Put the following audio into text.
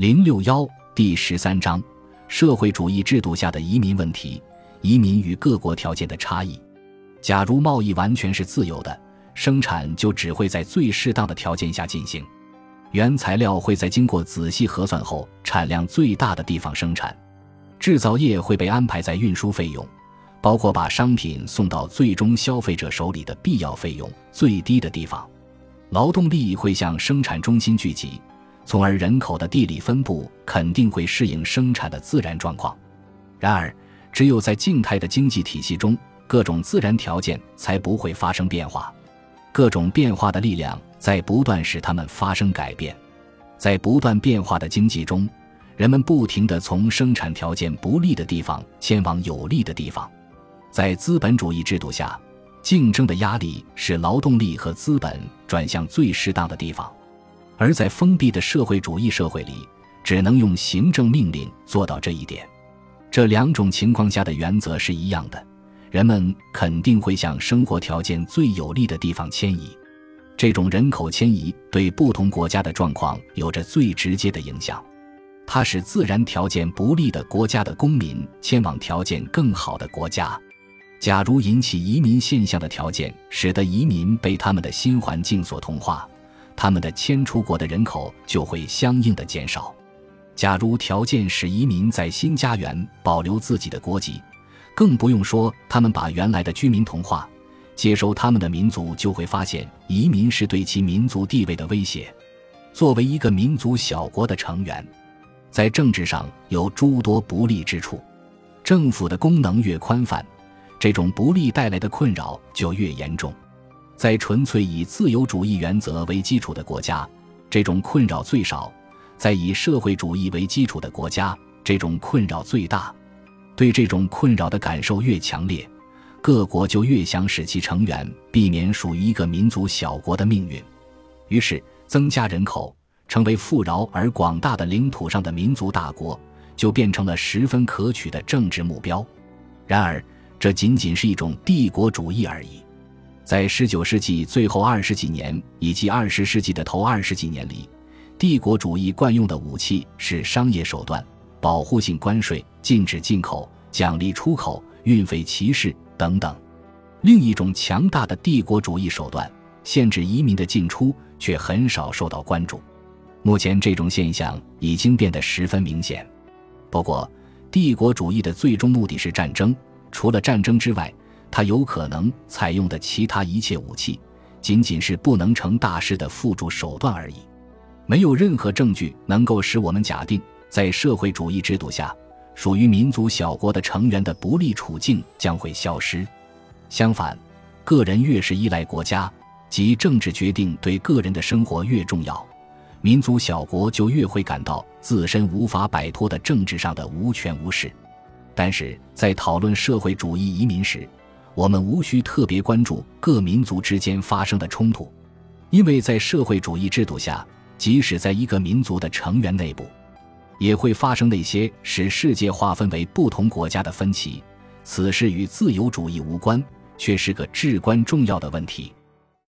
零六幺第十三章：社会主义制度下的移民问题，移民与各国条件的差异。假如贸易完全是自由的，生产就只会在最适当的条件下进行，原材料会在经过仔细核算后产量最大的地方生产，制造业会被安排在运输费用。包括把商品送到最终消费者手里的必要费用最低的地方，劳动力会向生产中心聚集，从而人口的地理分布肯定会适应生产的自然状况。然而，只有在静态的经济体系中，各种自然条件才不会发生变化，各种变化的力量在不断使它们发生改变。在不断变化的经济中，人们不停地从生产条件不利的地方迁往有利的地方。在资本主义制度下，竞争的压力使劳动力和资本转向最适当的地方；而在封闭的社会主义社会里，只能用行政命令做到这一点。这两种情况下的原则是一样的：人们肯定会向生活条件最有利的地方迁移。这种人口迁移对不同国家的状况有着最直接的影响。它使自然条件不利的国家的公民迁往条件更好的国家。假如引起移民现象的条件使得移民被他们的新环境所同化，他们的迁出国的人口就会相应的减少。假如条件使移民在新家园保留自己的国籍，更不用说他们把原来的居民同化，接收他们的民族就会发现移民是对其民族地位的威胁。作为一个民族小国的成员，在政治上有诸多不利之处，政府的功能越宽泛。这种不利带来的困扰就越严重，在纯粹以自由主义原则为基础的国家，这种困扰最少；在以社会主义为基础的国家，这种困扰最大。对这种困扰的感受越强烈，各国就越想使其成员避免属于一个民族小国的命运，于是增加人口，成为富饶而广大的领土上的民族大国，就变成了十分可取的政治目标。然而，这仅仅是一种帝国主义而已。在十九世纪最后二十几年以及二十世纪的头二十几年里，帝国主义惯用的武器是商业手段、保护性关税、禁止进口、奖励出口、运费歧视等等。另一种强大的帝国主义手段——限制移民的进出，却很少受到关注。目前，这种现象已经变得十分明显。不过，帝国主义的最终目的是战争。除了战争之外，他有可能采用的其他一切武器，仅仅是不能成大事的辅助手段而已。没有任何证据能够使我们假定，在社会主义制度下，属于民族小国的成员的不利处境将会消失。相反，个人越是依赖国家，即政治决定对个人的生活越重要，民族小国就越会感到自身无法摆脱的政治上的无权无势。但是在讨论社会主义移民时，我们无需特别关注各民族之间发生的冲突，因为在社会主义制度下，即使在一个民族的成员内部，也会发生那些使世界划分为不同国家的分歧。此事与自由主义无关，却是个至关重要的问题。